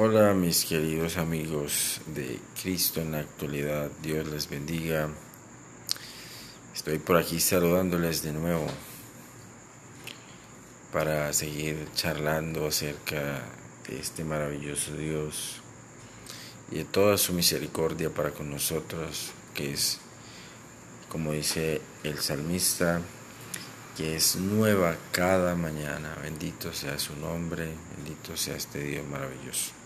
Hola mis queridos amigos de Cristo en la actualidad, Dios les bendiga. Estoy por aquí saludándoles de nuevo para seguir charlando acerca de este maravilloso Dios y de toda su misericordia para con nosotros, que es, como dice el salmista, que es nueva cada mañana. Bendito sea su nombre, bendito sea este Dios maravilloso.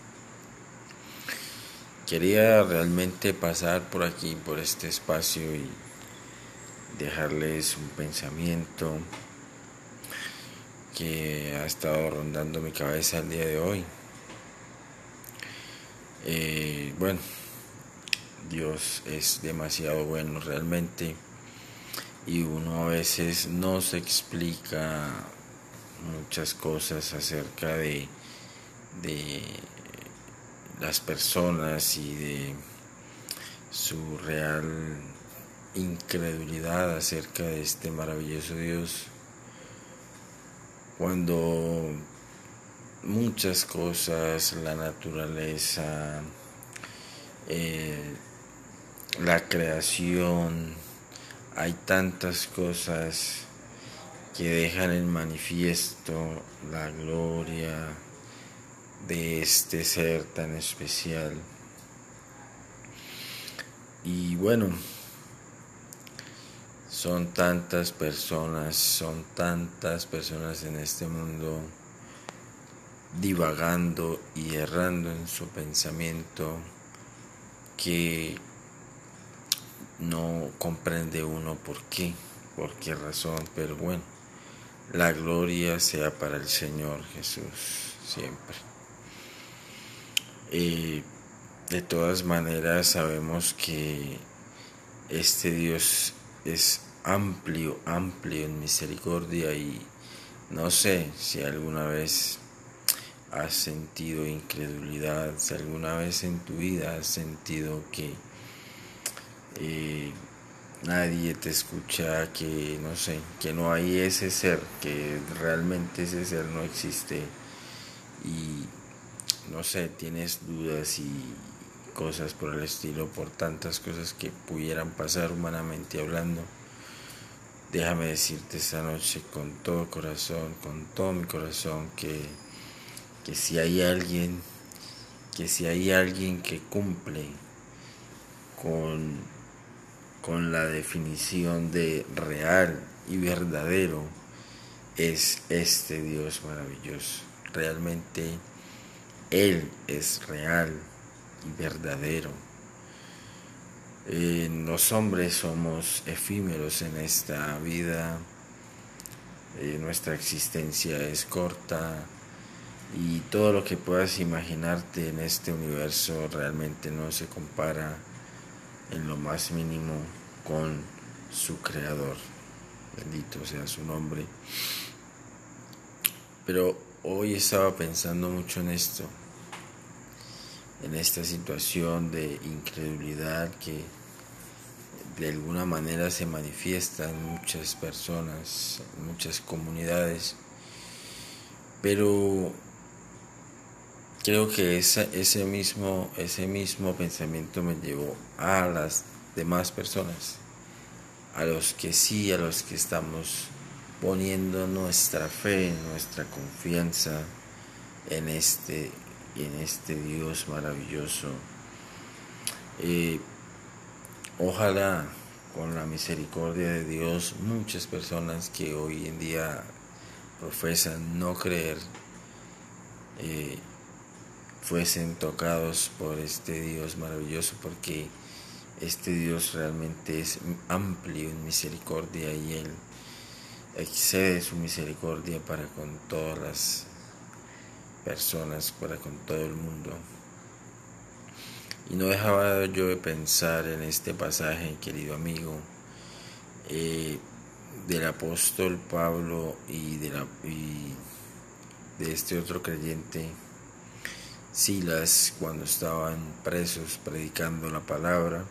Quería realmente pasar por aquí, por este espacio y dejarles un pensamiento que ha estado rondando mi cabeza el día de hoy. Eh, bueno, Dios es demasiado bueno realmente y uno a veces no se explica muchas cosas acerca de, de las personas y de su real incredulidad acerca de este maravilloso Dios. Cuando muchas cosas, la naturaleza, eh, la creación, hay tantas cosas que dejan en manifiesto la gloria de este ser tan especial. Y bueno, son tantas personas, son tantas personas en este mundo divagando y errando en su pensamiento que no comprende uno por qué, por qué razón, pero bueno, la gloria sea para el Señor Jesús siempre. Y de todas maneras sabemos que este Dios es amplio, amplio en misericordia y no sé si alguna vez has sentido incredulidad, si alguna vez en tu vida has sentido que eh, nadie te escucha, que no sé, que no hay ese ser, que realmente ese ser no existe no sé, tienes dudas y cosas por el estilo, por tantas cosas que pudieran pasar humanamente hablando. Déjame decirte esta noche con todo corazón, con todo mi corazón, que, que si hay alguien, que si hay alguien que cumple con con la definición de real y verdadero es este Dios maravilloso. Realmente Él es real y verdadero. Eh, los hombres somos efímeros en esta vida, eh, nuestra existencia es corta y todo lo que puedas imaginarte en este universo realmente no se compara en lo más mínimo con su creador. Bendito sea su nombre. Pero hoy estaba pensando mucho en esto, en esta situación de incredulidad que de alguna manera se manifiesta en muchas personas, en muchas comunidades. Pero creo que ese, mismo, ese mismo pensamiento me llevó a las demás personas, a los que sí, a los que estamos poniendo nuestra fe, nuestra confianza en este, en este Dios maravilloso. Eh, ojalá con la misericordia de Dios muchas personas que hoy en día profesan no creer eh, fuesen tocados por este Dios maravilloso, porque este Dios realmente es amplio en misericordia y Él excede su misericordia para con todas las personas, para con todo el mundo. Y no dejaba yo de pensar en este pasaje, querido amigo, eh, del apóstol Pablo y de, y de este otro creyente Silas cuando estaban presos predicando la palabra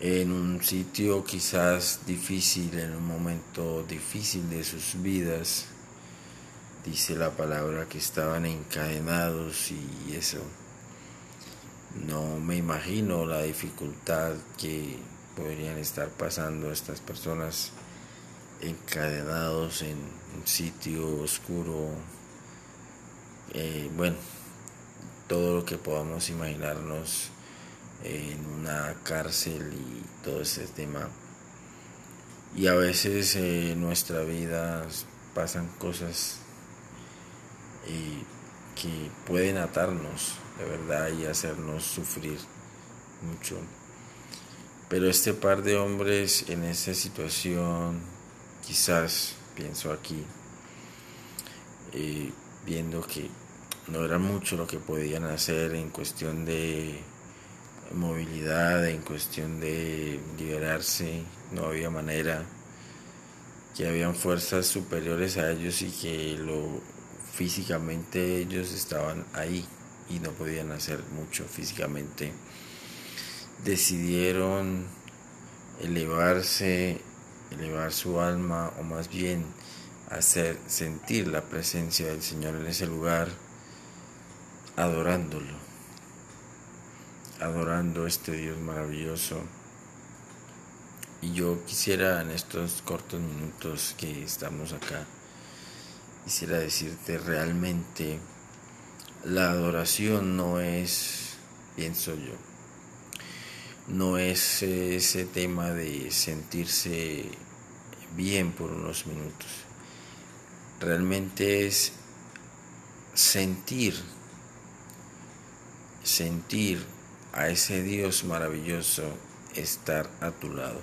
en un sitio quizás difícil, en un momento difícil de sus vidas, dice la palabra que estaban encadenados y eso. No me imagino la dificultad que podrían estar pasando estas personas encadenados en un sitio oscuro. Eh, bueno, todo lo que podamos imaginarnos en una cárcel y todo ese tema. Y a veces en nuestra vida pasan cosas eh, que pueden atarnos de verdad y hacernos sufrir mucho. Pero este par de hombres en esa situación, quizás, pienso aquí, eh, viendo que no era mucho lo que podían hacer en cuestión de movilidad, en cuestión de liberarse, no había manera, que habían fuerzas superiores a ellos y que lo físicamente ellos estaban ahí y no podían hacer mucho físicamente. Decidieron elevarse, elevar su alma o más bien hacer sentir la presencia del Señor en ese lugar, adorándolo, adorando este Dios maravilloso. Y yo quisiera en estos cortos minutos que estamos acá, quisiera decirte realmente, la adoración no es, pienso yo, no es ese tema de sentirse bien por unos minutos. Realmente es sentir, sentir a ese Dios maravilloso estar a tu lado.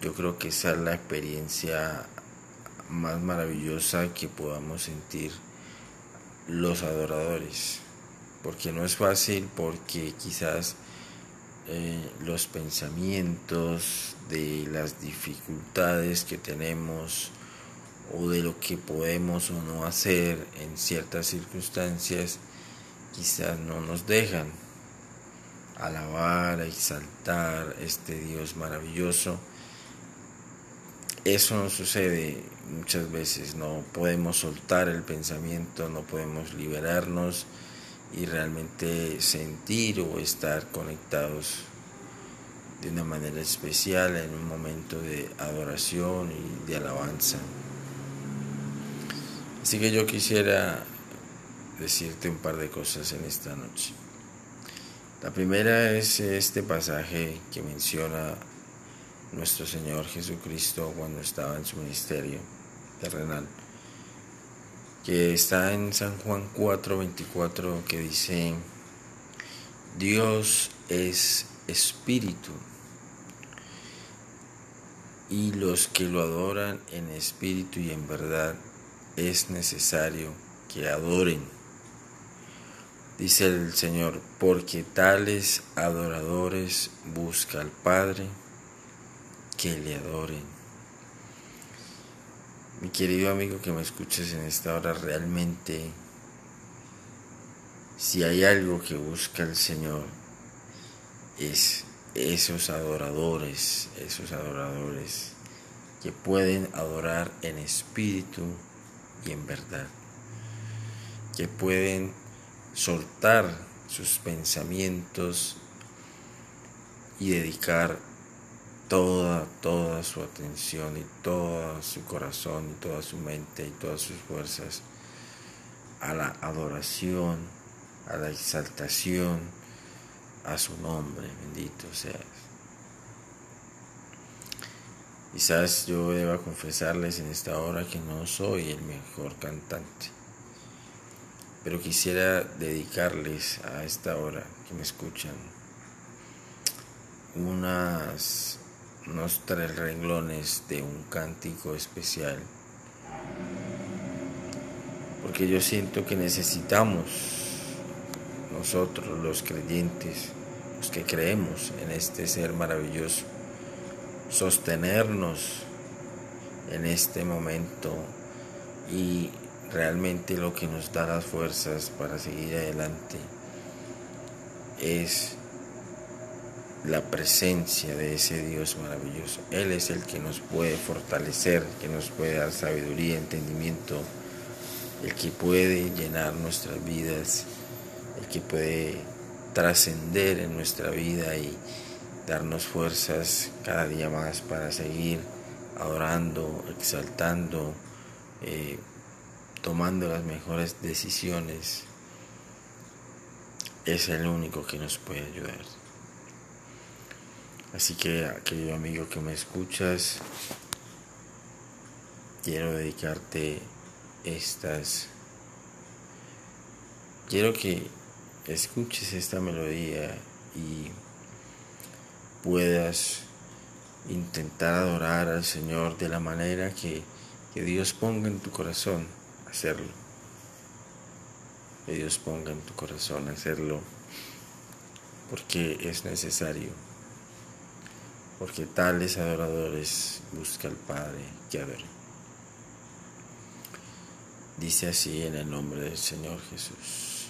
Yo creo que esa es la experiencia más maravillosa que podamos sentir los adoradores, porque no es fácil, porque quizás eh, los pensamientos de las dificultades que tenemos o de lo que podemos o no hacer en ciertas circunstancias, quizás no nos dejan alabar, exaltar este Dios maravilloso. Eso no sucede muchas veces, no podemos soltar el pensamiento, no podemos liberarnos y realmente sentir o estar conectados de una manera especial en un momento de adoración y de alabanza. Así que yo quisiera decirte un par de cosas en esta noche. La primera es este pasaje que menciona nuestro Señor Jesucristo cuando estaba en su ministerio terrenal, que está en San Juan 4:24, que dice, Dios es espíritu, y los que lo adoran en espíritu y en verdad es necesario que adoren. Dice el Señor, porque tales adoradores busca al Padre que le adoren. Mi querido amigo que me escuches en esta hora, realmente, si hay algo que busca el Señor, es esos adoradores, esos adoradores que pueden adorar en espíritu y en verdad, que pueden soltar sus pensamientos y dedicar toda, toda su atención y todo su corazón y toda su mente y todas sus fuerzas a la adoración, a la exaltación, a su nombre, bendito sea. Quizás yo deba confesarles en esta hora que no soy el mejor cantante, pero quisiera dedicarles a esta hora que me escuchan unas, unos tres renglones de un cántico especial, porque yo siento que necesitamos nosotros los creyentes, los que creemos en este ser maravilloso, sostenernos en este momento y realmente lo que nos da las fuerzas para seguir adelante es la presencia de ese Dios maravilloso. Él es el que nos puede fortalecer, que nos puede dar sabiduría, entendimiento el que puede llenar nuestras vidas, el que puede trascender en nuestra vida y darnos fuerzas cada día más para seguir adorando, exaltando, eh, tomando las mejores decisiones, es el único que nos puede ayudar. Así que, querido amigo que me escuchas, quiero dedicarte estas... Quiero que escuches esta melodía y puedas intentar adorar al Señor de la manera que, que Dios ponga en tu corazón hacerlo. Que Dios ponga en tu corazón hacerlo porque es necesario. Porque tales adoradores busca al Padre que adore. Dice así en el nombre del Señor Jesús.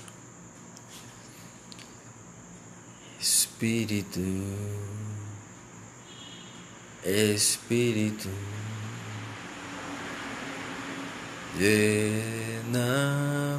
Espíritu, Espíritu, llena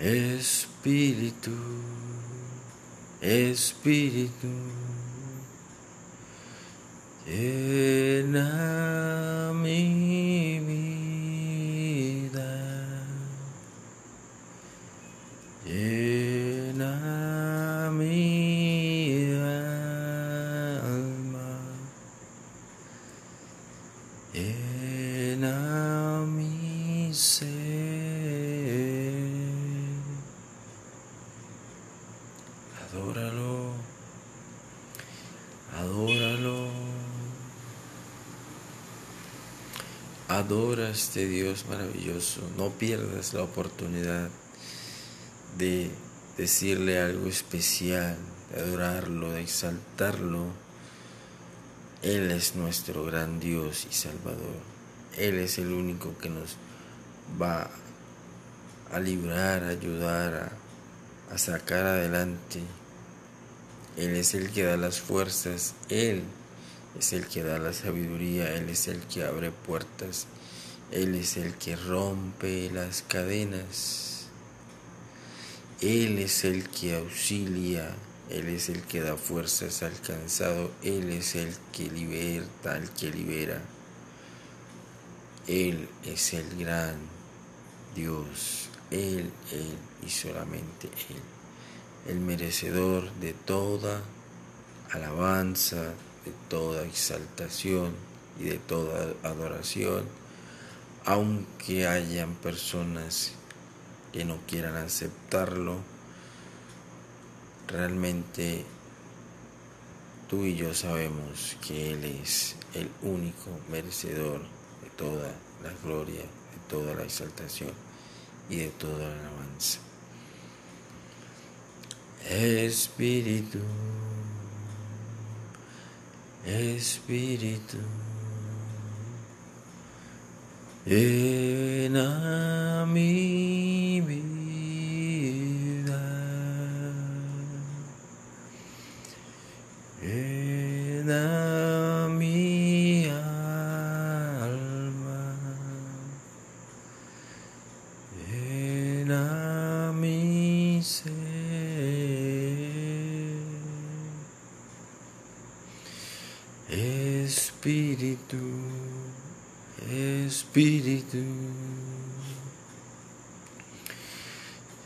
Espíritu, Espíritu, Adora a este Dios maravilloso. No pierdas la oportunidad de decirle algo especial, de adorarlo, de exaltarlo. Él es nuestro gran Dios y Salvador. Él es el único que nos va a librar, a ayudar, a, a sacar adelante. Él es el que da las fuerzas, Él es el que da la sabiduría, Él es el que abre puertas, Él es el que rompe las cadenas, Él es el que auxilia, Él es el que da fuerzas al cansado, Él es el que liberta al que libera, Él es el gran Dios, Él, Él y solamente Él. El merecedor de toda alabanza, de toda exaltación y de toda adoración, aunque hayan personas que no quieran aceptarlo, realmente tú y yo sabemos que Él es el único merecedor de toda la gloria, de toda la exaltación y de toda la alabanza. Espíritu, Espíritu, llena mi Espíritu, Espíritu,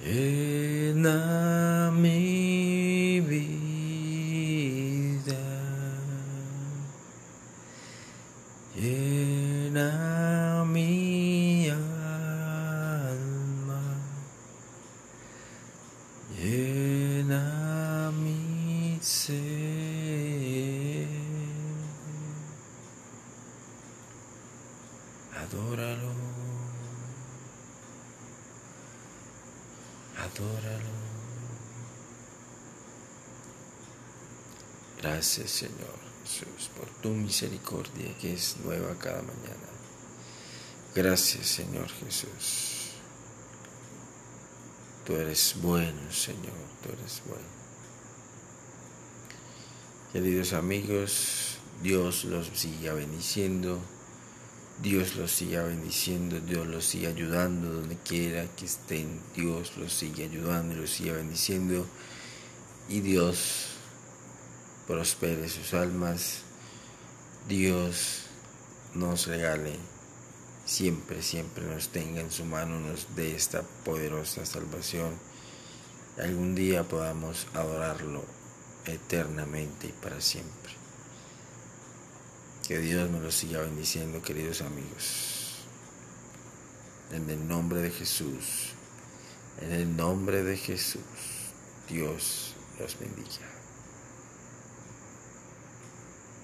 llena mi vida, llena mi alma, llena mi ser. Adóralo. Adóralo. Gracias Señor Jesús por tu misericordia que es nueva cada mañana. Gracias Señor Jesús. Tú eres bueno Señor, tú eres bueno. Queridos amigos, Dios los siga bendiciendo. Dios los siga bendiciendo, Dios los siga ayudando donde quiera que estén, Dios los siga ayudando y los siga bendiciendo y Dios prospere sus almas, Dios nos regale, siempre, siempre nos tenga en su mano, nos dé esta poderosa salvación, algún día podamos adorarlo eternamente y para siempre. Que Dios me lo siga bendiciendo, queridos amigos. En el nombre de Jesús, en el nombre de Jesús, Dios los bendiga.